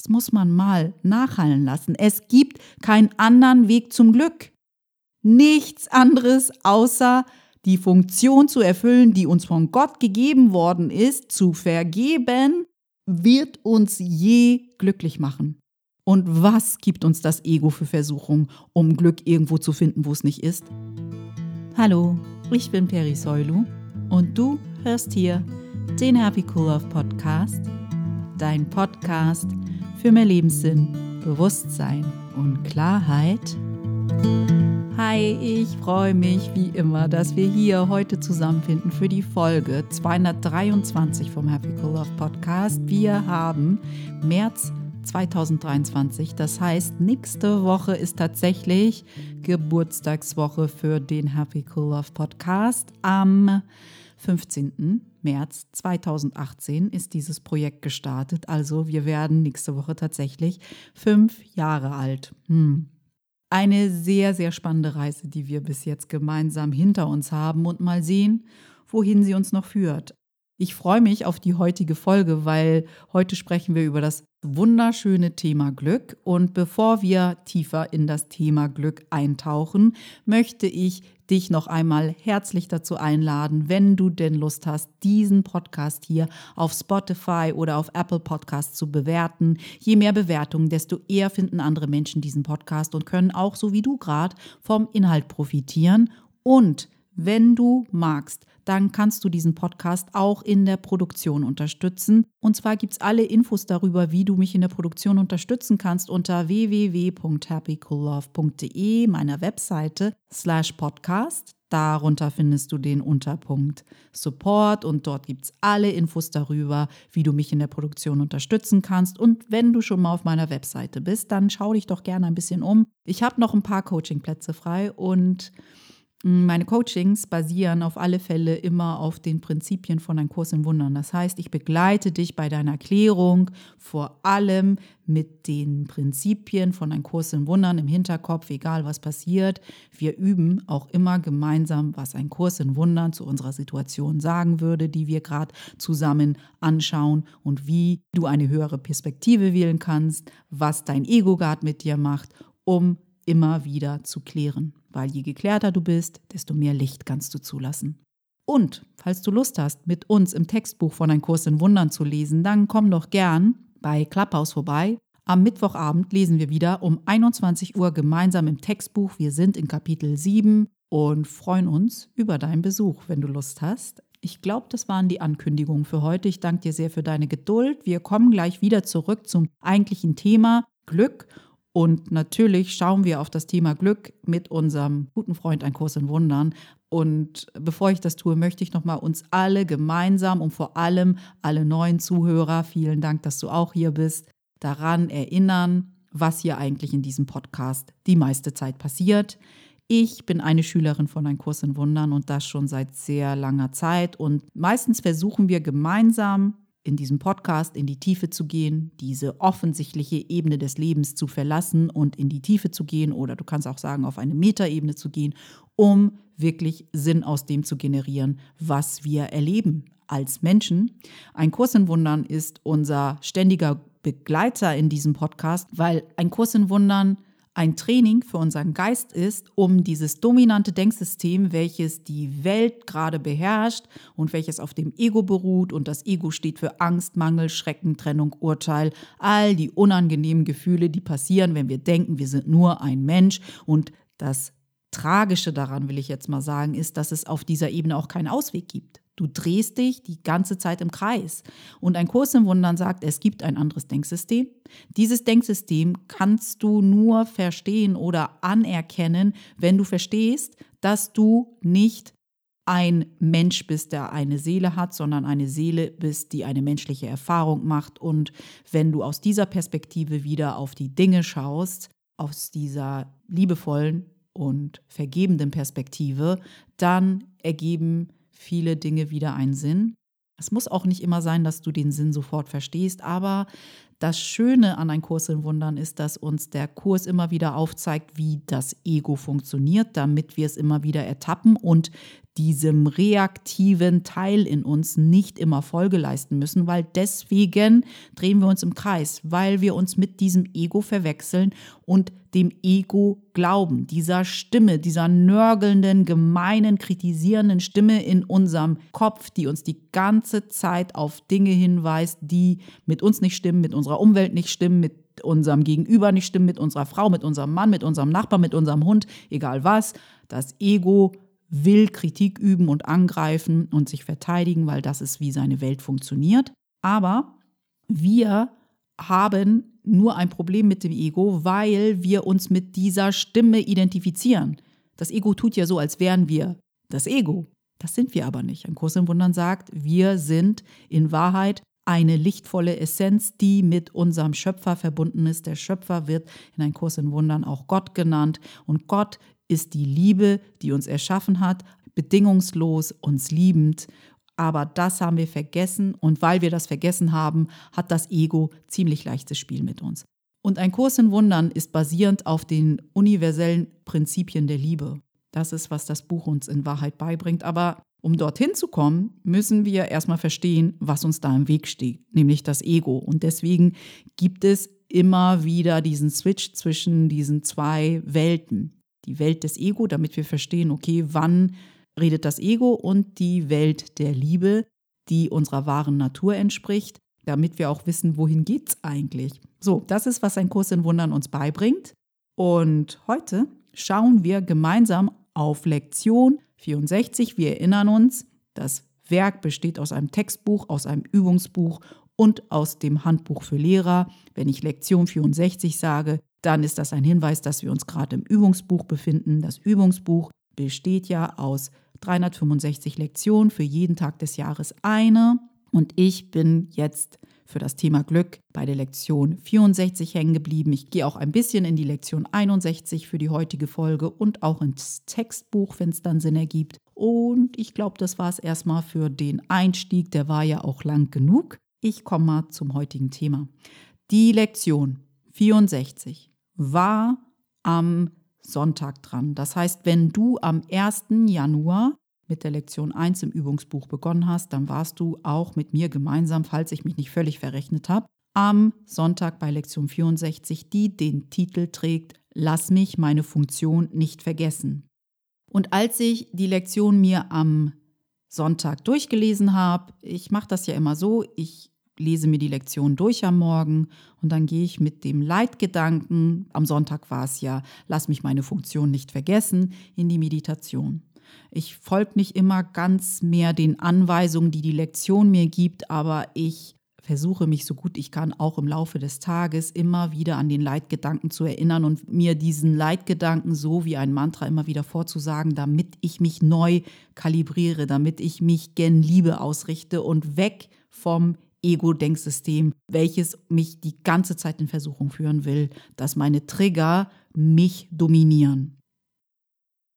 Das muss man mal nachhallen lassen. Es gibt keinen anderen Weg zum Glück. Nichts anderes außer die Funktion zu erfüllen, die uns von Gott gegeben worden ist, zu vergeben, wird uns je glücklich machen. Und was gibt uns das Ego für Versuchung, um Glück irgendwo zu finden, wo es nicht ist? Hallo, ich bin Peri Soilu und du hörst hier den Happy Cool Love Podcast, dein Podcast für mehr Lebenssinn, Bewusstsein und Klarheit. Hi, ich freue mich wie immer, dass wir hier heute zusammenfinden für die Folge 223 vom Happy Cool Love Podcast. Wir haben März 2023. Das heißt, nächste Woche ist tatsächlich Geburtstagswoche für den Happy Cool Love Podcast. Am 15. März 2018 ist dieses Projekt gestartet. Also wir werden nächste Woche tatsächlich fünf Jahre alt. Hm. Eine sehr, sehr spannende Reise, die wir bis jetzt gemeinsam hinter uns haben und mal sehen, wohin sie uns noch führt. Ich freue mich auf die heutige Folge, weil heute sprechen wir über das wunderschöne Thema Glück. Und bevor wir tiefer in das Thema Glück eintauchen, möchte ich dich noch einmal herzlich dazu einladen, wenn du denn Lust hast, diesen Podcast hier auf Spotify oder auf Apple Podcasts zu bewerten. Je mehr Bewertungen, desto eher finden andere Menschen diesen Podcast und können auch so wie du gerade vom Inhalt profitieren. Und wenn du magst, dann kannst du diesen Podcast auch in der Produktion unterstützen. Und zwar gibt es alle Infos darüber, wie du mich in der Produktion unterstützen kannst unter www.happycoollove.de, meiner Webseite, slash Podcast. Darunter findest du den Unterpunkt Support und dort gibt es alle Infos darüber, wie du mich in der Produktion unterstützen kannst. Und wenn du schon mal auf meiner Webseite bist, dann schau dich doch gerne ein bisschen um. Ich habe noch ein paar Coachingplätze frei und meine Coachings basieren auf alle Fälle immer auf den Prinzipien von einem Kurs in Wundern. Das heißt, ich begleite dich bei deiner Klärung vor allem mit den Prinzipien von einem Kurs in Wundern im Hinterkopf, egal was passiert. Wir üben auch immer gemeinsam, was ein Kurs in Wundern zu unserer Situation sagen würde, die wir gerade zusammen anschauen und wie du eine höhere Perspektive wählen kannst, was dein Ego gerade mit dir macht, um immer wieder zu klären weil je geklärter du bist, desto mehr Licht kannst du zulassen. Und falls du Lust hast, mit uns im Textbuch von Ein Kurs in Wundern zu lesen, dann komm doch gern bei Clubhouse vorbei. Am Mittwochabend lesen wir wieder um 21 Uhr gemeinsam im Textbuch. Wir sind in Kapitel 7 und freuen uns über deinen Besuch, wenn du Lust hast. Ich glaube, das waren die Ankündigungen für heute. Ich danke dir sehr für deine Geduld. Wir kommen gleich wieder zurück zum eigentlichen Thema Glück und natürlich schauen wir auf das Thema Glück mit unserem guten Freund Ein Kurs in Wundern. Und bevor ich das tue, möchte ich nochmal uns alle gemeinsam und vor allem alle neuen Zuhörer, vielen Dank, dass du auch hier bist, daran erinnern, was hier eigentlich in diesem Podcast die meiste Zeit passiert. Ich bin eine Schülerin von Ein Kurs in Wundern und das schon seit sehr langer Zeit. Und meistens versuchen wir gemeinsam in diesem Podcast in die Tiefe zu gehen, diese offensichtliche Ebene des Lebens zu verlassen und in die Tiefe zu gehen oder du kannst auch sagen, auf eine Metaebene zu gehen, um wirklich Sinn aus dem zu generieren, was wir erleben als Menschen. Ein Kurs in Wundern ist unser ständiger Begleiter in diesem Podcast, weil ein Kurs in Wundern ein Training für unseren Geist ist, um dieses dominante Denksystem, welches die Welt gerade beherrscht und welches auf dem Ego beruht und das Ego steht für Angst, Mangel, Schrecken, Trennung, Urteil, all die unangenehmen Gefühle, die passieren, wenn wir denken, wir sind nur ein Mensch und das Tragische daran, will ich jetzt mal sagen, ist, dass es auf dieser Ebene auch keinen Ausweg gibt. Du drehst dich die ganze Zeit im Kreis. Und ein Kurs im Wundern sagt, es gibt ein anderes Denksystem. Dieses Denksystem kannst du nur verstehen oder anerkennen, wenn du verstehst, dass du nicht ein Mensch bist, der eine Seele hat, sondern eine Seele bist, die eine menschliche Erfahrung macht. Und wenn du aus dieser Perspektive wieder auf die Dinge schaust, aus dieser liebevollen und vergebenden Perspektive, dann ergeben viele Dinge wieder einen Sinn. Es muss auch nicht immer sein, dass du den Sinn sofort verstehst, aber das Schöne an einem Kurs in Wundern ist, dass uns der Kurs immer wieder aufzeigt, wie das Ego funktioniert, damit wir es immer wieder ertappen und diesem reaktiven Teil in uns nicht immer Folge leisten müssen, weil deswegen drehen wir uns im Kreis, weil wir uns mit diesem Ego verwechseln und dem Ego glauben, dieser Stimme, dieser nörgelnden, gemeinen, kritisierenden Stimme in unserem Kopf, die uns die ganze Zeit auf Dinge hinweist, die mit uns nicht stimmen, mit unserer Umwelt nicht stimmen, mit unserem Gegenüber nicht stimmen, mit unserer Frau, mit unserem Mann, mit unserem Nachbar, mit unserem Hund, egal was. Das Ego will Kritik üben und angreifen und sich verteidigen, weil das ist, wie seine Welt funktioniert. Aber wir haben nur ein Problem mit dem Ego, weil wir uns mit dieser Stimme identifizieren. Das Ego tut ja so, als wären wir das Ego. Das sind wir aber nicht. Ein Kurs im Wundern sagt, wir sind in Wahrheit eine lichtvolle Essenz, die mit unserem Schöpfer verbunden ist. Der Schöpfer wird in einem Kurs in Wundern auch Gott genannt. Und Gott ist die Liebe, die uns erschaffen hat, bedingungslos, uns liebend. Aber das haben wir vergessen und weil wir das vergessen haben, hat das Ego ziemlich leichtes Spiel mit uns. Und ein Kurs in Wundern ist basierend auf den universellen Prinzipien der Liebe. Das ist, was das Buch uns in Wahrheit beibringt. Aber um dorthin zu kommen, müssen wir erstmal verstehen, was uns da im Weg steht, nämlich das Ego. Und deswegen gibt es immer wieder diesen Switch zwischen diesen zwei Welten die Welt des Ego, damit wir verstehen, okay, wann redet das Ego und die Welt der Liebe, die unserer wahren Natur entspricht, damit wir auch wissen, wohin geht es eigentlich. So, das ist, was ein Kurs in Wundern uns beibringt. Und heute schauen wir gemeinsam auf Lektion 64. Wir erinnern uns, das Werk besteht aus einem Textbuch, aus einem Übungsbuch und aus dem Handbuch für Lehrer. Wenn ich Lektion 64 sage, dann ist das ein Hinweis, dass wir uns gerade im Übungsbuch befinden. Das Übungsbuch besteht ja aus 365 Lektionen, für jeden Tag des Jahres eine. Und ich bin jetzt für das Thema Glück bei der Lektion 64 hängen geblieben. Ich gehe auch ein bisschen in die Lektion 61 für die heutige Folge und auch ins Textbuch, wenn es dann Sinn ergibt. Und ich glaube, das war es erstmal für den Einstieg. Der war ja auch lang genug. Ich komme mal zum heutigen Thema. Die Lektion 64 war am Sonntag dran. Das heißt, wenn du am 1. Januar mit der Lektion 1 im Übungsbuch begonnen hast, dann warst du auch mit mir gemeinsam, falls ich mich nicht völlig verrechnet habe, am Sonntag bei Lektion 64, die den Titel trägt, Lass mich meine Funktion nicht vergessen. Und als ich die Lektion mir am Sonntag durchgelesen habe, ich mache das ja immer so, ich lese mir die Lektion durch am Morgen und dann gehe ich mit dem Leitgedanken, am Sonntag war es ja, lass mich meine Funktion nicht vergessen, in die Meditation. Ich folge nicht immer ganz mehr den Anweisungen, die die Lektion mir gibt, aber ich versuche mich so gut ich kann auch im Laufe des Tages immer wieder an den Leitgedanken zu erinnern und mir diesen Leitgedanken so wie ein Mantra immer wieder vorzusagen, damit ich mich neu kalibriere, damit ich mich gen Liebe ausrichte und weg vom Ego-Denksystem, welches mich die ganze Zeit in Versuchung führen will, dass meine Trigger mich dominieren.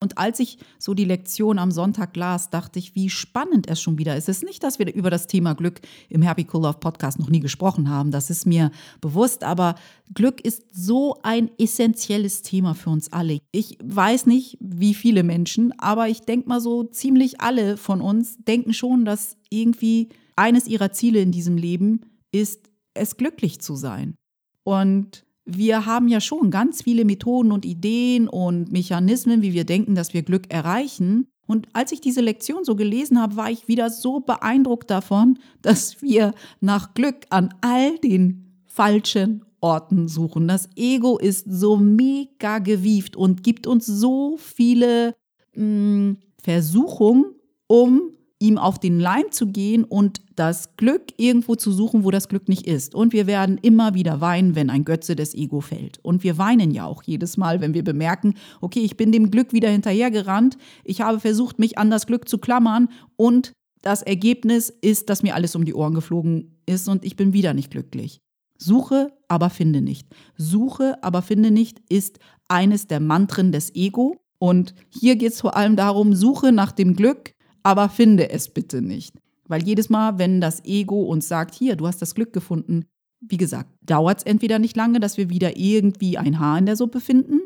Und als ich so die Lektion am Sonntag las, dachte ich, wie spannend es schon wieder ist. Es ist nicht, dass wir über das Thema Glück im Happy Cool Love Podcast noch nie gesprochen haben, das ist mir bewusst, aber Glück ist so ein essentielles Thema für uns alle. Ich weiß nicht, wie viele Menschen, aber ich denke mal so, ziemlich alle von uns denken schon, dass irgendwie eines ihrer Ziele in diesem Leben ist, es glücklich zu sein. Und wir haben ja schon ganz viele Methoden und Ideen und Mechanismen, wie wir denken, dass wir Glück erreichen. Und als ich diese Lektion so gelesen habe, war ich wieder so beeindruckt davon, dass wir nach Glück an all den falschen Orten suchen. Das Ego ist so mega gewieft und gibt uns so viele mh, hm, Versuchungen, um ihm auf den Leim zu gehen und das Glück irgendwo zu suchen, wo das Glück nicht ist. Und wir werden immer wieder weinen, wenn ein Götze des Ego fällt. Und wir weinen ja auch jedes Mal, wenn wir bemerken, okay, ich bin dem Glück wieder hinterhergerannt, ich habe versucht, mich an das Glück zu klammern und das Ergebnis ist, dass mir alles um die Ohren geflogen ist und ich bin wieder nicht glücklich. Suche, aber finde nicht. Suche, aber finde nicht ist eines der Mantren des Ego. Und hier geht es vor allem darum, suche nach dem Glück, aber finde es bitte nicht. Weil jedes Mal, wenn das Ego uns sagt, hier, du hast das Glück gefunden, wie gesagt, dauert es entweder nicht lange, dass wir wieder irgendwie ein Haar in der Suppe finden,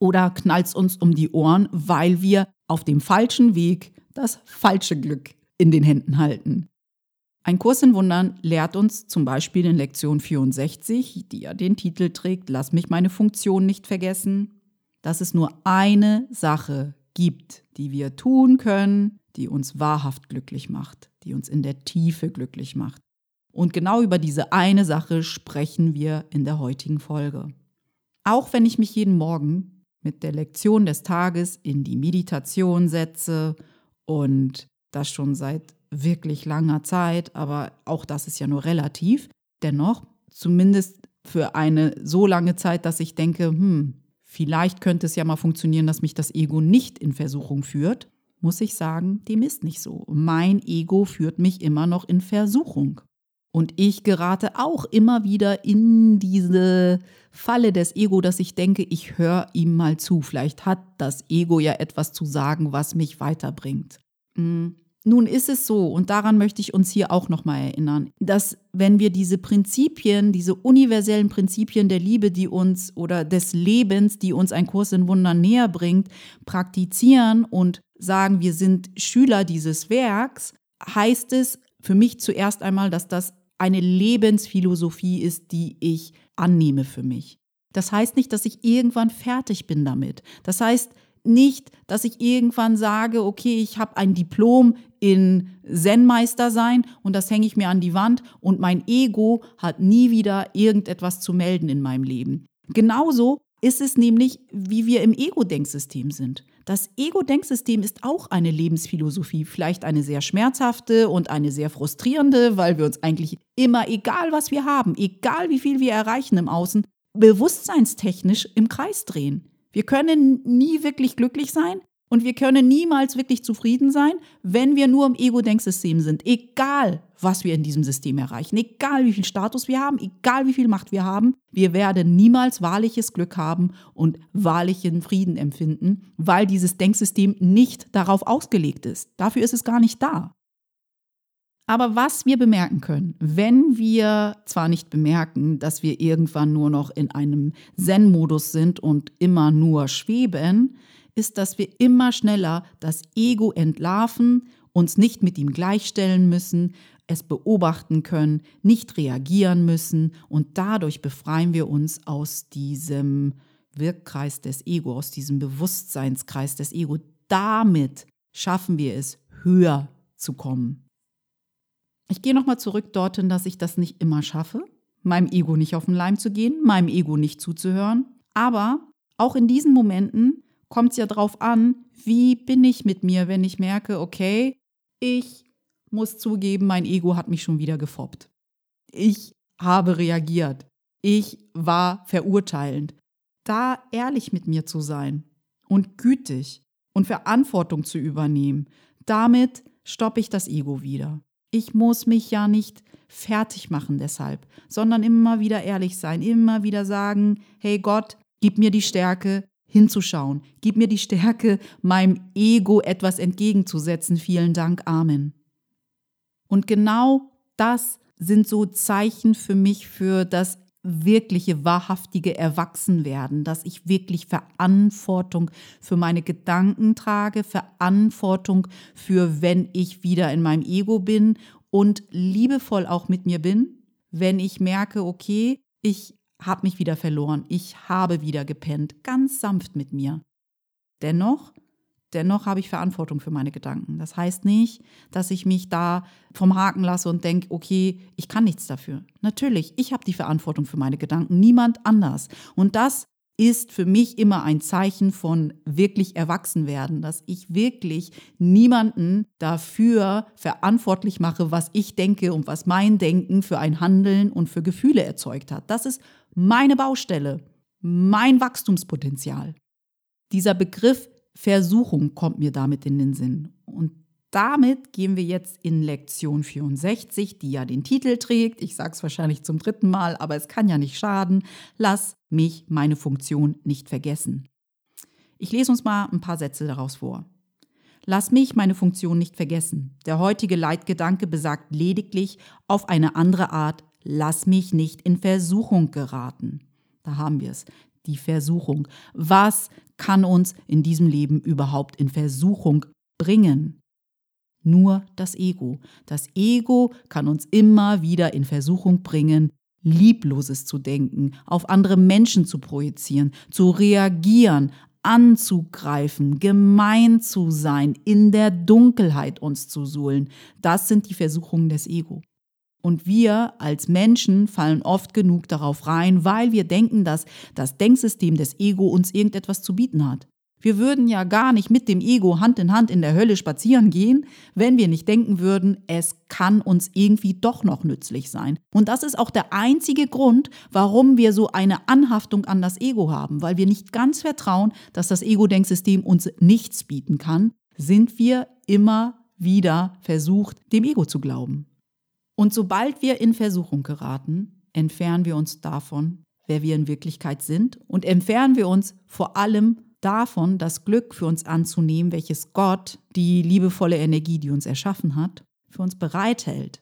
oder knallt es uns um die Ohren, weil wir auf dem falschen Weg das falsche Glück in den Händen halten. Ein Kurs in Wundern lehrt uns zum Beispiel in Lektion 64, die ja den Titel trägt, Lass mich meine Funktion nicht vergessen, dass es nur eine Sache gibt, die wir tun können, die uns wahrhaft glücklich macht, die uns in der Tiefe glücklich macht. Und genau über diese eine Sache sprechen wir in der heutigen Folge. Auch wenn ich mich jeden Morgen mit der Lektion des Tages in die Meditation setze und das schon seit wirklich langer Zeit, aber auch das ist ja nur relativ, dennoch zumindest für eine so lange Zeit, dass ich denke, hm, vielleicht könnte es ja mal funktionieren, dass mich das Ego nicht in Versuchung führt, muss ich sagen, dem ist nicht so. Mein Ego führt mich immer noch in Versuchung. Und ich gerate auch immer wieder in diese Falle des Ego, dass ich denke, ich höre ihm mal zu. Vielleicht hat das Ego ja etwas zu sagen, was mich weiterbringt. Hm. Nun ist es so, und daran möchte ich uns hier auch nochmal erinnern, dass wenn wir diese Prinzipien, diese universellen Prinzipien der Liebe, die uns oder des Lebens, die uns ein Kurs in Wundern näher bringt, praktizieren und sagen, wir sind Schüler dieses Werks, heißt es für mich zuerst einmal, dass das eine Lebensphilosophie ist, die ich annehme für mich. Das heißt nicht, dass ich irgendwann fertig bin damit. Das heißt nicht, dass ich irgendwann sage, okay, ich habe ein Diplom in Zen-Meister sein und das hänge ich mir an die Wand und mein Ego hat nie wieder irgendetwas zu melden in meinem Leben. Genauso ist es nämlich, wie wir im Ego-Denksystem sind. Das Ego-Denksystem ist auch eine Lebensphilosophie, vielleicht eine sehr schmerzhafte und eine sehr frustrierende, weil wir uns eigentlich immer, egal was wir haben, egal wie viel wir erreichen im Außen, bewusstseinstechnisch im Kreis drehen. Wir können nie wirklich glücklich sein, und wir können niemals wirklich zufrieden sein, wenn wir nur im Ego-Denksystem sind. Egal, was wir in diesem System erreichen, egal wie viel Status wir haben, egal wie viel Macht wir haben, wir werden niemals wahrliches Glück haben und wahrlichen Frieden empfinden, weil dieses Denksystem nicht darauf ausgelegt ist. Dafür ist es gar nicht da. Aber was wir bemerken können, wenn wir zwar nicht bemerken, dass wir irgendwann nur noch in einem Zen-Modus sind und immer nur schweben, ist, dass wir immer schneller das Ego entlarven, uns nicht mit ihm gleichstellen müssen, es beobachten können, nicht reagieren müssen und dadurch befreien wir uns aus diesem Wirkkreis des Ego, aus diesem Bewusstseinskreis des Ego. Damit schaffen wir es, höher zu kommen. Ich gehe nochmal zurück dorthin, dass ich das nicht immer schaffe, meinem Ego nicht auf den Leim zu gehen, meinem Ego nicht zuzuhören. Aber auch in diesen Momenten kommt es ja drauf an, wie bin ich mit mir, wenn ich merke, okay, ich muss zugeben, mein Ego hat mich schon wieder gefoppt. Ich habe reagiert. Ich war verurteilend. Da ehrlich mit mir zu sein und gütig und Verantwortung zu übernehmen, damit stoppe ich das Ego wieder. Ich muss mich ja nicht fertig machen deshalb, sondern immer wieder ehrlich sein, immer wieder sagen, hey Gott, gib mir die Stärke, hinzuschauen. Gib mir die Stärke, meinem Ego etwas entgegenzusetzen. Vielen Dank. Amen. Und genau das sind so Zeichen für mich für das wirkliche, wahrhaftige Erwachsenwerden, dass ich wirklich Verantwortung für meine Gedanken trage, Verantwortung für, wenn ich wieder in meinem Ego bin und liebevoll auch mit mir bin, wenn ich merke, okay, ich habe mich wieder verloren, ich habe wieder gepennt, ganz sanft mit mir. Dennoch, dennoch habe ich Verantwortung für meine Gedanken. Das heißt nicht, dass ich mich da vom Haken lasse und denke, okay, ich kann nichts dafür. Natürlich, ich habe die Verantwortung für meine Gedanken, niemand anders. Und das ist für mich immer ein Zeichen von wirklich erwachsen werden, dass ich wirklich niemanden dafür verantwortlich mache, was ich denke und was mein Denken für ein Handeln und für Gefühle erzeugt hat. Das ist meine Baustelle, mein Wachstumspotenzial. Dieser Begriff Versuchung kommt mir damit in den Sinn. Und damit gehen wir jetzt in Lektion 64, die ja den Titel trägt. Ich sage es wahrscheinlich zum dritten Mal, aber es kann ja nicht schaden. Lass mich meine Funktion nicht vergessen. Ich lese uns mal ein paar Sätze daraus vor. Lass mich meine Funktion nicht vergessen. Der heutige Leitgedanke besagt lediglich auf eine andere Art lass mich nicht in Versuchung geraten. Da haben wir es, die Versuchung. Was kann uns in diesem Leben überhaupt in Versuchung bringen? Nur das Ego. Das Ego kann uns immer wieder in Versuchung bringen, Liebloses zu denken, auf andere Menschen zu projizieren, zu reagieren, anzugreifen, gemein zu sein, in der Dunkelheit uns zu suhlen. Das sind die Versuchungen des Ego. Und wir als Menschen fallen oft genug darauf rein, weil wir denken, dass das Denksystem des Ego uns irgendetwas zu bieten hat. Wir würden ja gar nicht mit dem Ego Hand in Hand in der Hölle spazieren gehen, wenn wir nicht denken würden, es kann uns irgendwie doch noch nützlich sein. Und das ist auch der einzige Grund, warum wir so eine Anhaftung an das Ego haben, weil wir nicht ganz vertrauen, dass das Ego-Denksystem uns nichts bieten kann, sind wir immer wieder versucht, dem Ego zu glauben. Und sobald wir in Versuchung geraten, entfernen wir uns davon, wer wir in Wirklichkeit sind und entfernen wir uns vor allem davon, das Glück für uns anzunehmen, welches Gott, die liebevolle Energie, die uns erschaffen hat, für uns bereithält.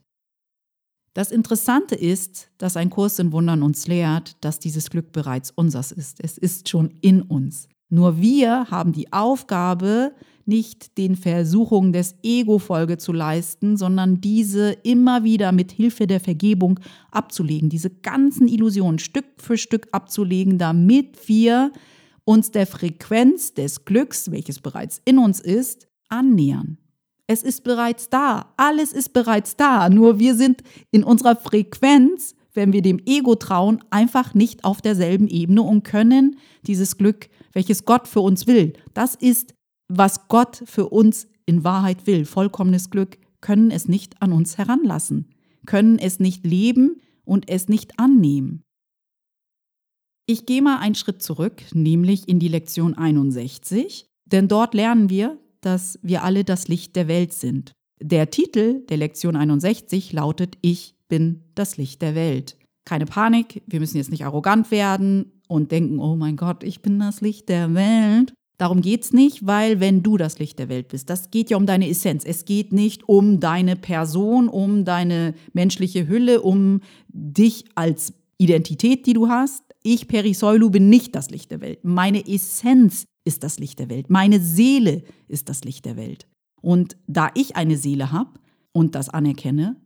Das Interessante ist, dass ein Kurs in Wundern uns lehrt, dass dieses Glück bereits unseres ist. Es ist schon in uns. Nur wir haben die Aufgabe, nicht den Versuchungen des Ego Folge zu leisten, sondern diese immer wieder mit Hilfe der Vergebung abzulegen, diese ganzen Illusionen Stück für Stück abzulegen, damit wir uns der Frequenz des Glücks, welches bereits in uns ist, annähern. Es ist bereits da, alles ist bereits da, nur wir sind in unserer Frequenz, wenn wir dem Ego trauen, einfach nicht auf derselben Ebene und können dieses Glück, welches Gott für uns will, das ist, was Gott für uns in Wahrheit will, vollkommenes Glück, können es nicht an uns heranlassen, können es nicht leben und es nicht annehmen. Ich gehe mal einen Schritt zurück, nämlich in die Lektion 61, denn dort lernen wir, dass wir alle das Licht der Welt sind. Der Titel der Lektion 61 lautet Ich bin das Licht der Welt. Keine Panik, wir müssen jetzt nicht arrogant werden und denken, oh mein Gott, ich bin das Licht der Welt. Darum geht es nicht, weil wenn du das Licht der Welt bist, das geht ja um deine Essenz. Es geht nicht um deine Person, um deine menschliche Hülle, um dich als Identität, die du hast, ich, Perisoilu, bin nicht das Licht der Welt. Meine Essenz ist das Licht der Welt. Meine Seele ist das Licht der Welt. Und da ich eine Seele habe und das anerkenne,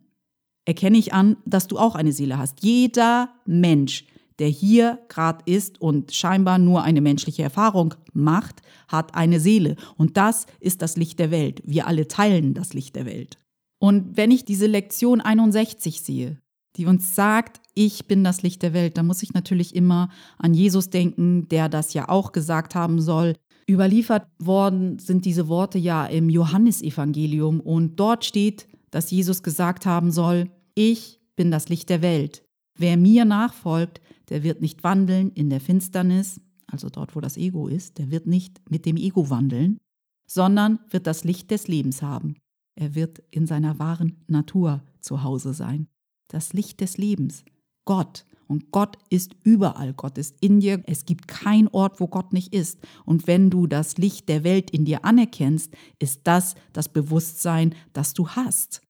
erkenne ich an, dass du auch eine Seele hast. Jeder Mensch, der hier gerade ist und scheinbar nur eine menschliche Erfahrung macht, hat eine Seele. Und das ist das Licht der Welt. Wir alle teilen das Licht der Welt. Und wenn ich diese Lektion 61 sehe, die uns sagt, ich bin das Licht der Welt, da muss ich natürlich immer an Jesus denken, der das ja auch gesagt haben soll. Überliefert worden sind diese Worte ja im Johannesevangelium und dort steht, dass Jesus gesagt haben soll, ich bin das Licht der Welt. Wer mir nachfolgt, der wird nicht wandeln in der Finsternis, also dort, wo das Ego ist, der wird nicht mit dem Ego wandeln, sondern wird das Licht des Lebens haben. Er wird in seiner wahren Natur zu Hause sein das Licht des Lebens, Gott. Und Gott ist überall, Gott ist in dir. Es gibt keinen Ort, wo Gott nicht ist. Und wenn du das Licht der Welt in dir anerkennst, ist das das Bewusstsein, das du hast.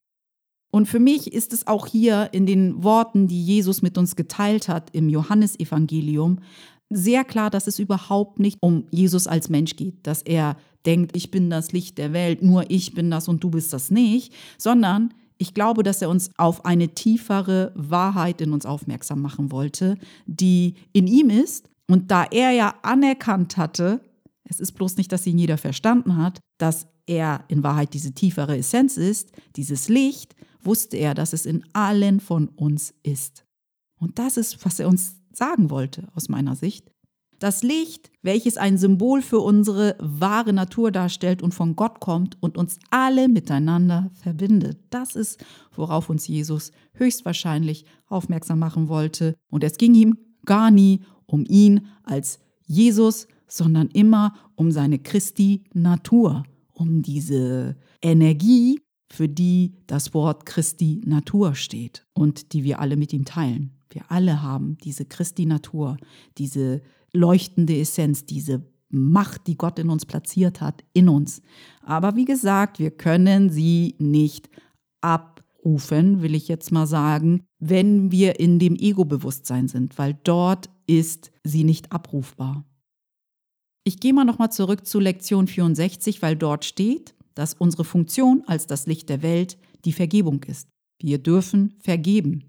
Und für mich ist es auch hier in den Worten, die Jesus mit uns geteilt hat im Johannesevangelium, sehr klar, dass es überhaupt nicht um Jesus als Mensch geht, dass er denkt, ich bin das Licht der Welt, nur ich bin das und du bist das nicht, sondern ich glaube, dass er uns auf eine tiefere Wahrheit in uns aufmerksam machen wollte, die in ihm ist. Und da er ja anerkannt hatte, es ist bloß nicht, dass ihn jeder verstanden hat, dass er in Wahrheit diese tiefere Essenz ist, dieses Licht, wusste er, dass es in allen von uns ist. Und das ist, was er uns sagen wollte, aus meiner Sicht. Das Licht, welches ein Symbol für unsere wahre Natur darstellt und von Gott kommt und uns alle miteinander verbindet. Das ist, worauf uns Jesus höchstwahrscheinlich aufmerksam machen wollte. Und es ging ihm gar nie um ihn als Jesus, sondern immer um seine Christi Natur, um diese Energie, für die das Wort Christi Natur steht und die wir alle mit ihm teilen. Wir alle haben diese Christi Natur, diese leuchtende Essenz, diese Macht, die Gott in uns platziert hat, in uns. Aber wie gesagt, wir können sie nicht abrufen, will ich jetzt mal sagen, wenn wir in dem Ego-Bewusstsein sind, weil dort ist sie nicht abrufbar. Ich gehe mal nochmal zurück zu Lektion 64, weil dort steht, dass unsere Funktion als das Licht der Welt die Vergebung ist. Wir dürfen vergeben.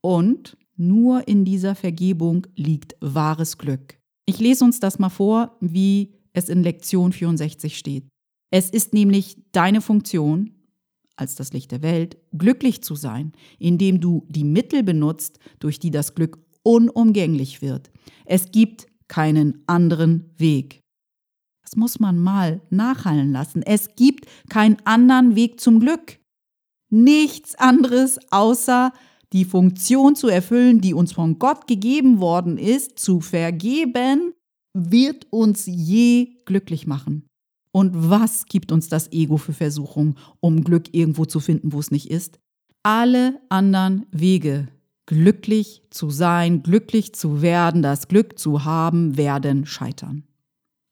Und nur in dieser Vergebung liegt wahres Glück. Ich lese uns das mal vor, wie es in Lektion 64 steht. Es ist nämlich deine Funktion, als das Licht der Welt, glücklich zu sein, indem du die Mittel benutzt, durch die das Glück unumgänglich wird. Es gibt keinen anderen Weg. Das muss man mal nachhallen lassen. Es gibt keinen anderen Weg zum Glück. Nichts anderes außer die Funktion zu erfüllen, die uns von Gott gegeben worden ist, zu vergeben, wird uns je glücklich machen. Und was gibt uns das Ego für Versuchung, um Glück irgendwo zu finden, wo es nicht ist? Alle anderen Wege, glücklich zu sein, glücklich zu werden, das Glück zu haben, werden scheitern.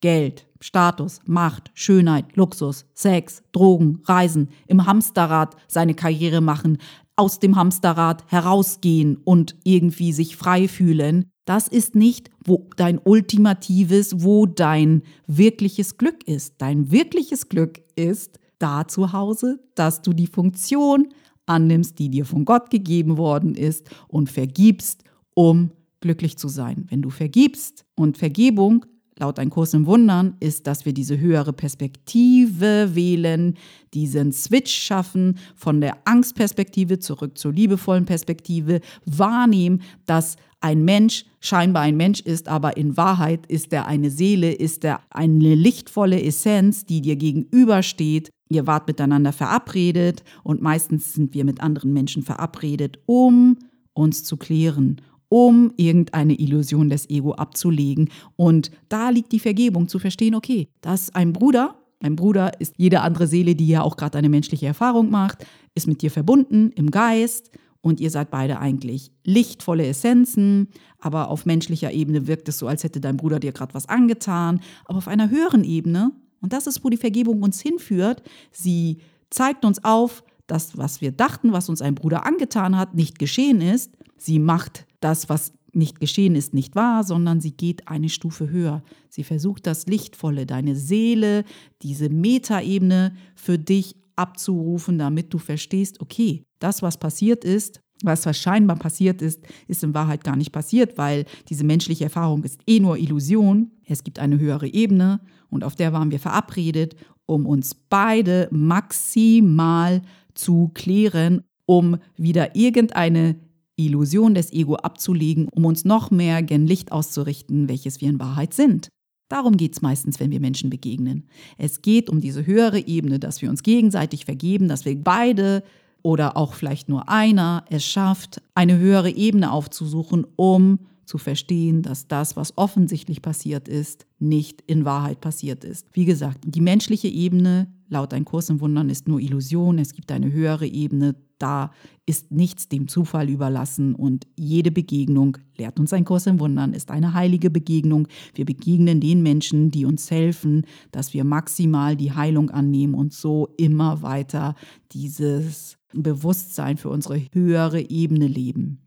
Geld, Status, Macht, Schönheit, Luxus, Sex, Drogen, Reisen, im Hamsterrad seine Karriere machen, aus dem Hamsterrad herausgehen und irgendwie sich frei fühlen, das ist nicht, wo dein ultimatives, wo dein wirkliches Glück ist. Dein wirkliches Glück ist da zu Hause, dass du die Funktion annimmst, die dir von Gott gegeben worden ist und vergibst, um glücklich zu sein. Wenn du vergibst und Vergebung laut ein Kurs im Wundern ist, dass wir diese höhere Perspektive wählen, diesen Switch schaffen von der Angstperspektive zurück zur liebevollen Perspektive, wahrnehmen, dass ein Mensch scheinbar ein Mensch ist, aber in Wahrheit ist er eine Seele, ist er eine lichtvolle Essenz, die dir gegenübersteht. Ihr wart miteinander verabredet und meistens sind wir mit anderen Menschen verabredet, um uns zu klären, um irgendeine Illusion des Ego abzulegen. Und da liegt die Vergebung, zu verstehen, okay, dass ein Bruder, ein Bruder ist jede andere Seele, die ja auch gerade eine menschliche Erfahrung macht, ist mit dir verbunden im Geist und ihr seid beide eigentlich lichtvolle Essenzen, aber auf menschlicher Ebene wirkt es so, als hätte dein Bruder dir gerade was angetan, aber auf einer höheren Ebene, und das ist, wo die Vergebung uns hinführt, sie zeigt uns auf, dass was wir dachten, was uns ein Bruder angetan hat, nicht geschehen ist. Sie macht das, was nicht geschehen ist, nicht wahr, sondern sie geht eine Stufe höher. Sie versucht das Lichtvolle, deine Seele, diese Metaebene für dich abzurufen, damit du verstehst, okay, das, was passiert ist, was scheinbar passiert ist, ist in Wahrheit gar nicht passiert, weil diese menschliche Erfahrung ist eh nur Illusion. Es gibt eine höhere Ebene und auf der waren wir verabredet, um uns beide maximal zu klären, um wieder irgendeine Illusion des Ego abzulegen, um uns noch mehr gen Licht auszurichten, welches wir in Wahrheit sind. Darum geht es meistens, wenn wir Menschen begegnen. Es geht um diese höhere Ebene, dass wir uns gegenseitig vergeben, dass wir beide oder auch vielleicht nur einer es schafft, eine höhere Ebene aufzusuchen, um zu verstehen, dass das, was offensichtlich passiert ist, nicht in Wahrheit passiert ist. Wie gesagt, die menschliche Ebene, laut ein Kurs im Wundern, ist nur Illusion. Es gibt eine höhere Ebene, da ist nichts dem Zufall überlassen und jede Begegnung, lehrt uns ein Kurs im Wundern, ist eine heilige Begegnung. Wir begegnen den Menschen, die uns helfen, dass wir maximal die Heilung annehmen und so immer weiter dieses Bewusstsein für unsere höhere Ebene leben.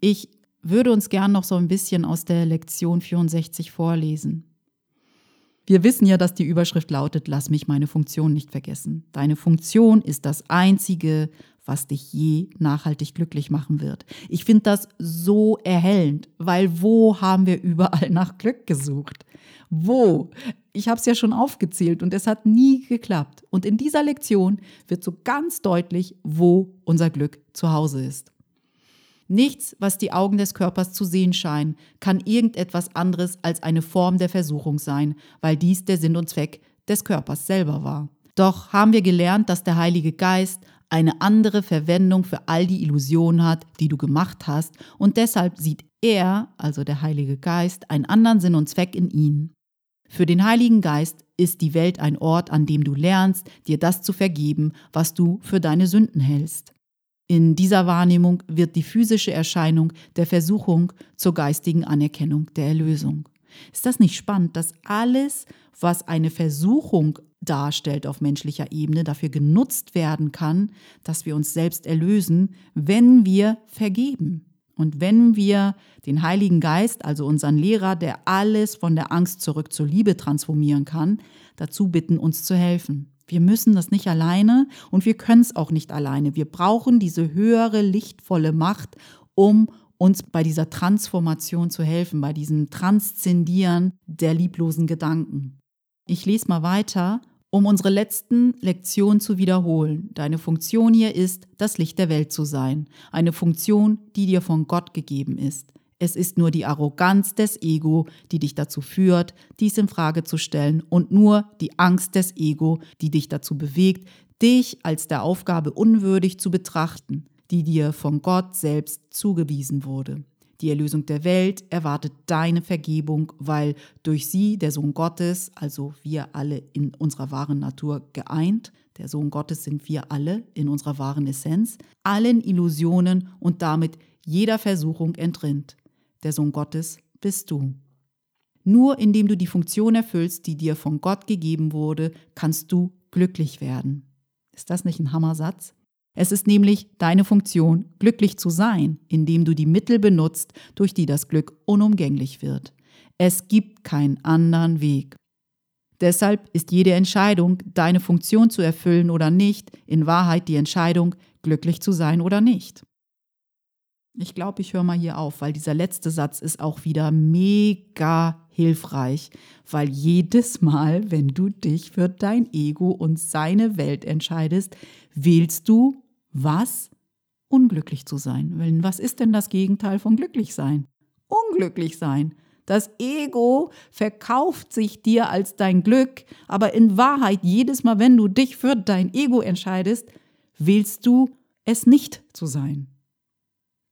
Ich würde uns gern noch so ein bisschen aus der Lektion 64 vorlesen. Wir wissen ja, dass die Überschrift lautet, lass mich meine Funktion nicht vergessen. Deine Funktion ist das Einzige, was dich je nachhaltig glücklich machen wird. Ich finde das so erhellend, weil wo haben wir überall nach Glück gesucht? Wo? Ich habe es ja schon aufgezählt und es hat nie geklappt. Und in dieser Lektion wird so ganz deutlich, wo unser Glück zu Hause ist. Nichts, was die Augen des Körpers zu sehen scheinen, kann irgendetwas anderes als eine Form der Versuchung sein, weil dies der Sinn und Zweck des Körpers selber war. Doch haben wir gelernt, dass der Heilige Geist eine andere Verwendung für all die Illusionen hat, die du gemacht hast, und deshalb sieht er, also der Heilige Geist, einen anderen Sinn und Zweck in ihnen. Für den Heiligen Geist ist die Welt ein Ort, an dem du lernst, dir das zu vergeben, was du für deine Sünden hältst. In dieser Wahrnehmung wird die physische Erscheinung der Versuchung zur geistigen Anerkennung der Erlösung. Ist das nicht spannend, dass alles, was eine Versuchung darstellt auf menschlicher Ebene, dafür genutzt werden kann, dass wir uns selbst erlösen, wenn wir vergeben? Und wenn wir den Heiligen Geist, also unseren Lehrer, der alles von der Angst zurück zur Liebe transformieren kann, dazu bitten, uns zu helfen. Wir müssen das nicht alleine und wir können es auch nicht alleine. Wir brauchen diese höhere, lichtvolle Macht, um uns bei dieser Transformation zu helfen, bei diesem Transzendieren der lieblosen Gedanken. Ich lese mal weiter, um unsere letzten Lektionen zu wiederholen. Deine Funktion hier ist, das Licht der Welt zu sein. Eine Funktion, die dir von Gott gegeben ist. Es ist nur die Arroganz des Ego, die dich dazu führt, dies in Frage zu stellen und nur die Angst des Ego, die dich dazu bewegt, dich als der Aufgabe unwürdig zu betrachten, die dir von Gott selbst zugewiesen wurde. Die Erlösung der Welt erwartet deine Vergebung, weil durch sie der Sohn Gottes, also wir alle in unserer wahren Natur geeint, der Sohn Gottes sind wir alle in unserer wahren Essenz, allen Illusionen und damit jeder Versuchung entrinnt. Der Sohn Gottes bist du. Nur indem du die Funktion erfüllst, die dir von Gott gegeben wurde, kannst du glücklich werden. Ist das nicht ein Hammersatz? Es ist nämlich deine Funktion, glücklich zu sein, indem du die Mittel benutzt, durch die das Glück unumgänglich wird. Es gibt keinen anderen Weg. Deshalb ist jede Entscheidung, deine Funktion zu erfüllen oder nicht, in Wahrheit die Entscheidung, glücklich zu sein oder nicht. Ich glaube, ich höre mal hier auf, weil dieser letzte Satz ist auch wieder mega hilfreich, weil jedes Mal, wenn du dich für dein Ego und seine Welt entscheidest, wählst du was? Unglücklich zu sein. Was ist denn das Gegenteil von glücklich sein? Unglücklich sein. Das Ego verkauft sich dir als dein Glück, aber in Wahrheit jedes Mal, wenn du dich für dein Ego entscheidest, willst du es nicht zu sein.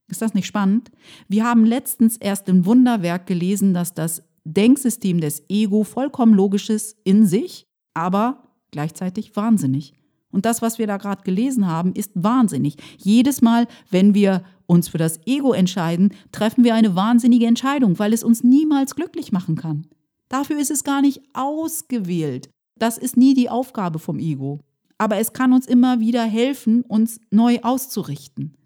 Ist das nicht spannend? Wir haben letztens erst im Wunderwerk gelesen, dass das Denksystem des Ego vollkommen logisch ist in sich, aber gleichzeitig wahnsinnig. Und das, was wir da gerade gelesen haben, ist wahnsinnig. Jedes Mal, wenn wir uns für das Ego entscheiden, treffen wir eine wahnsinnige Entscheidung, weil es uns niemals glücklich machen kann. Dafür ist es gar nicht ausgewählt. Das ist nie die Aufgabe vom Ego. Aber es kann uns immer wieder helfen, uns neu auszurichten.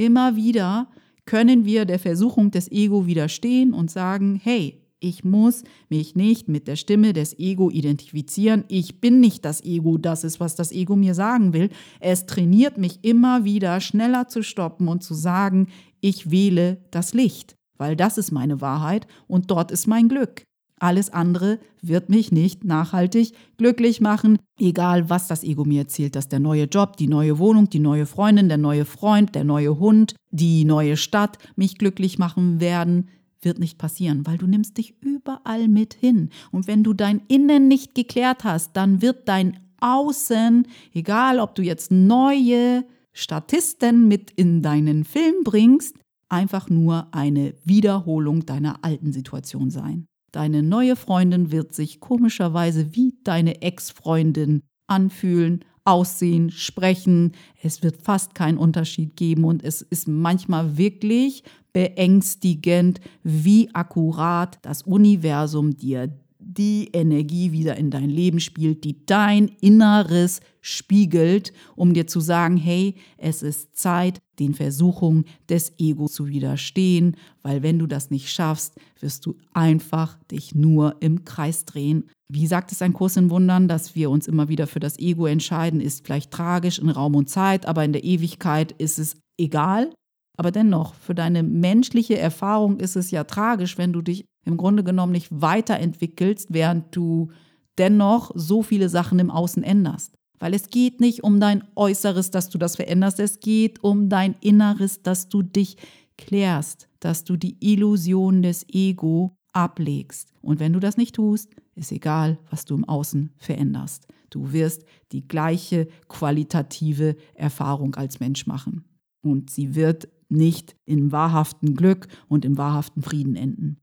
Immer wieder können wir der Versuchung des Ego widerstehen und sagen, hey, ich muss mich nicht mit der Stimme des Ego identifizieren. Ich bin nicht das Ego, das ist, was das Ego mir sagen will. Es trainiert mich immer wieder, schneller zu stoppen und zu sagen, ich wähle das Licht, weil das ist meine Wahrheit und dort ist mein Glück. Alles andere wird mich nicht nachhaltig glücklich machen, egal was das Ego mir erzählt, dass der neue Job, die neue Wohnung, die neue Freundin, der neue Freund, der neue Hund, die neue Stadt mich glücklich machen werden wird nicht passieren, weil du nimmst dich überall mit hin. Und wenn du dein Innen nicht geklärt hast, dann wird dein Außen, egal ob du jetzt neue Statisten mit in deinen Film bringst, einfach nur eine Wiederholung deiner alten Situation sein. Deine neue Freundin wird sich komischerweise wie deine Ex-Freundin anfühlen, aussehen, sprechen. Es wird fast keinen Unterschied geben und es ist manchmal wirklich beängstigend, wie akkurat das Universum dir die Energie wieder in dein Leben spielt, die dein Inneres spiegelt, um dir zu sagen, hey, es ist Zeit, den Versuchungen des Ego zu widerstehen, weil wenn du das nicht schaffst, wirst du einfach dich nur im Kreis drehen. Wie sagt es ein Kurs in Wundern, dass wir uns immer wieder für das Ego entscheiden, ist vielleicht tragisch in Raum und Zeit, aber in der Ewigkeit ist es egal. Aber dennoch, für deine menschliche Erfahrung ist es ja tragisch, wenn du dich im Grunde genommen nicht weiterentwickelst, während du dennoch so viele Sachen im Außen änderst. Weil es geht nicht um dein Äußeres, dass du das veränderst, es geht um dein Inneres, dass du dich klärst, dass du die Illusion des Ego ablegst. Und wenn du das nicht tust, ist egal, was du im Außen veränderst. Du wirst die gleiche qualitative Erfahrung als Mensch machen. Und sie wird nicht im wahrhaften Glück und im wahrhaften Frieden enden.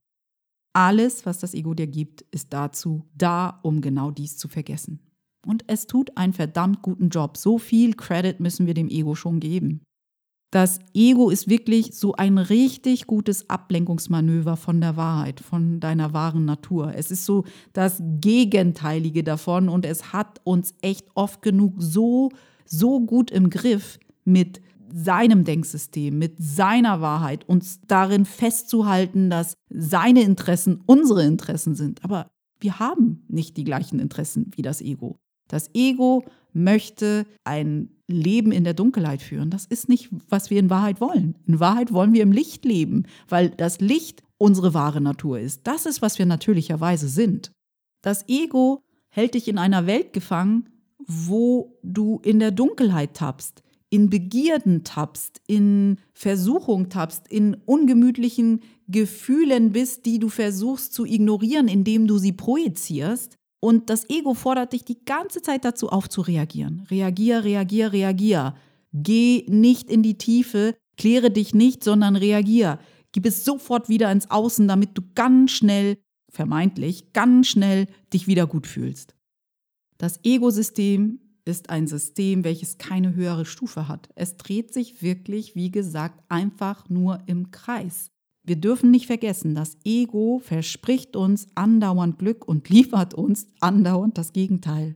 Alles, was das Ego dir gibt, ist dazu da, um genau dies zu vergessen. Und es tut einen verdammt guten Job. So viel Credit müssen wir dem Ego schon geben. Das Ego ist wirklich so ein richtig gutes Ablenkungsmanöver von der Wahrheit, von deiner wahren Natur. Es ist so das Gegenteilige davon und es hat uns echt oft genug so, so gut im Griff mit seinem Denksystem, mit seiner Wahrheit, uns darin festzuhalten, dass seine Interessen unsere Interessen sind. Aber wir haben nicht die gleichen Interessen wie das Ego. Das Ego möchte ein Leben in der Dunkelheit führen. Das ist nicht, was wir in Wahrheit wollen. In Wahrheit wollen wir im Licht leben, weil das Licht unsere wahre Natur ist. Das ist, was wir natürlicherweise sind. Das Ego hält dich in einer Welt gefangen, wo du in der Dunkelheit tappst, in Begierden tappst, in Versuchung tappst, in ungemütlichen Gefühlen bist, die du versuchst zu ignorieren, indem du sie projizierst. Und das Ego fordert dich die ganze Zeit dazu auf zu reagieren. Reagier, reagier, reagier. Geh nicht in die Tiefe, kläre dich nicht, sondern reagier. Gib es sofort wieder ins Außen, damit du ganz schnell, vermeintlich, ganz schnell dich wieder gut fühlst. Das Ego-System ist ein System, welches keine höhere Stufe hat. Es dreht sich wirklich, wie gesagt, einfach nur im Kreis. Wir dürfen nicht vergessen, das Ego verspricht uns andauernd Glück und liefert uns andauernd das Gegenteil.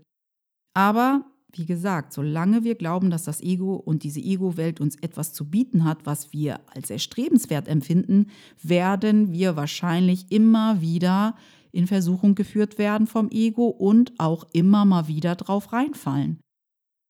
Aber wie gesagt, solange wir glauben, dass das Ego und diese Ego-Welt uns etwas zu bieten hat, was wir als erstrebenswert empfinden, werden wir wahrscheinlich immer wieder in Versuchung geführt werden vom Ego und auch immer mal wieder drauf reinfallen.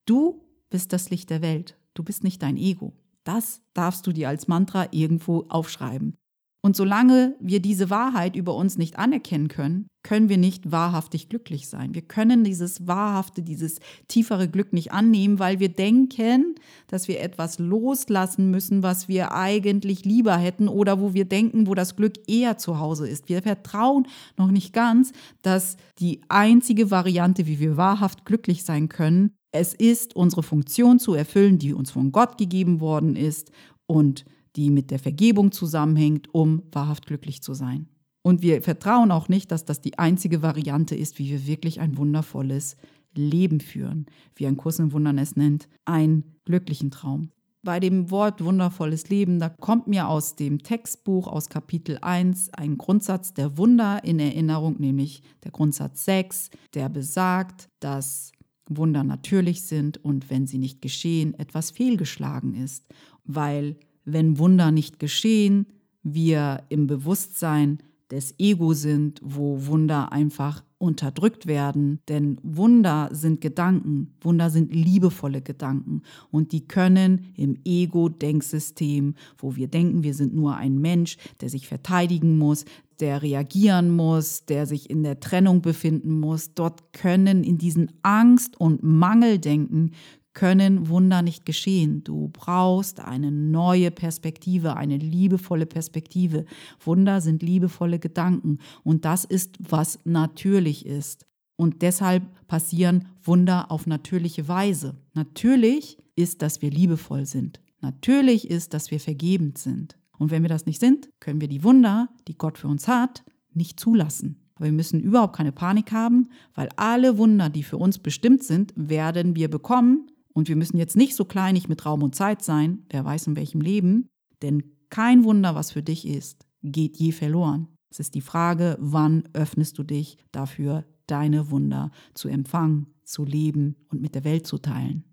Du bist das Licht der Welt, du bist nicht dein Ego. Das darfst du dir als Mantra irgendwo aufschreiben. Und solange wir diese Wahrheit über uns nicht anerkennen können, können wir nicht wahrhaftig glücklich sein. Wir können dieses wahrhafte, dieses tiefere Glück nicht annehmen, weil wir denken, dass wir etwas loslassen müssen, was wir eigentlich lieber hätten oder wo wir denken, wo das Glück eher zu Hause ist. Wir vertrauen noch nicht ganz, dass die einzige Variante, wie wir wahrhaft glücklich sein können, es ist, unsere Funktion zu erfüllen, die uns von Gott gegeben worden ist und die mit der Vergebung zusammenhängt, um wahrhaft glücklich zu sein. Und wir vertrauen auch nicht, dass das die einzige Variante ist, wie wir wirklich ein wundervolles Leben führen, wie ein Kurs im Wundern es nennt, einen glücklichen Traum. Bei dem Wort wundervolles Leben, da kommt mir aus dem Textbuch aus Kapitel 1 ein Grundsatz der Wunder in Erinnerung, nämlich der Grundsatz 6, der besagt, dass Wunder natürlich sind und wenn sie nicht geschehen, etwas fehlgeschlagen ist, weil wenn Wunder nicht geschehen, wir im Bewusstsein des Ego sind, wo Wunder einfach unterdrückt werden. Denn Wunder sind Gedanken, Wunder sind liebevolle Gedanken und die können im Ego-Denksystem, wo wir denken, wir sind nur ein Mensch, der sich verteidigen muss, der reagieren muss, der sich in der Trennung befinden muss, dort können in diesen Angst- und Mangeldenken können Wunder nicht geschehen. Du brauchst eine neue Perspektive, eine liebevolle Perspektive. Wunder sind liebevolle Gedanken und das ist, was natürlich ist. Und deshalb passieren Wunder auf natürliche Weise. Natürlich ist, dass wir liebevoll sind. Natürlich ist, dass wir vergebend sind. Und wenn wir das nicht sind, können wir die Wunder, die Gott für uns hat, nicht zulassen. Aber wir müssen überhaupt keine Panik haben, weil alle Wunder, die für uns bestimmt sind, werden wir bekommen, und wir müssen jetzt nicht so kleinig mit Raum und Zeit sein, wer weiß in welchem Leben, denn kein Wunder, was für dich ist, geht je verloren. Es ist die Frage, wann öffnest du dich dafür, deine Wunder zu empfangen, zu leben und mit der Welt zu teilen.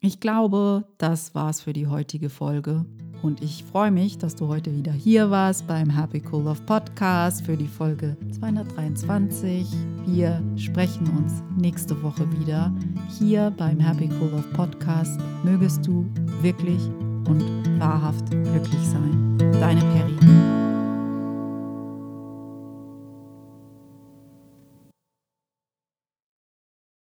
Ich glaube, das war's für die heutige Folge. Und ich freue mich, dass du heute wieder hier warst beim Happy Cool Love Podcast für die Folge 223. Wir sprechen uns nächste Woche wieder hier beim Happy Cool Love Podcast. Mögest du wirklich und wahrhaft glücklich sein. Deine Peri.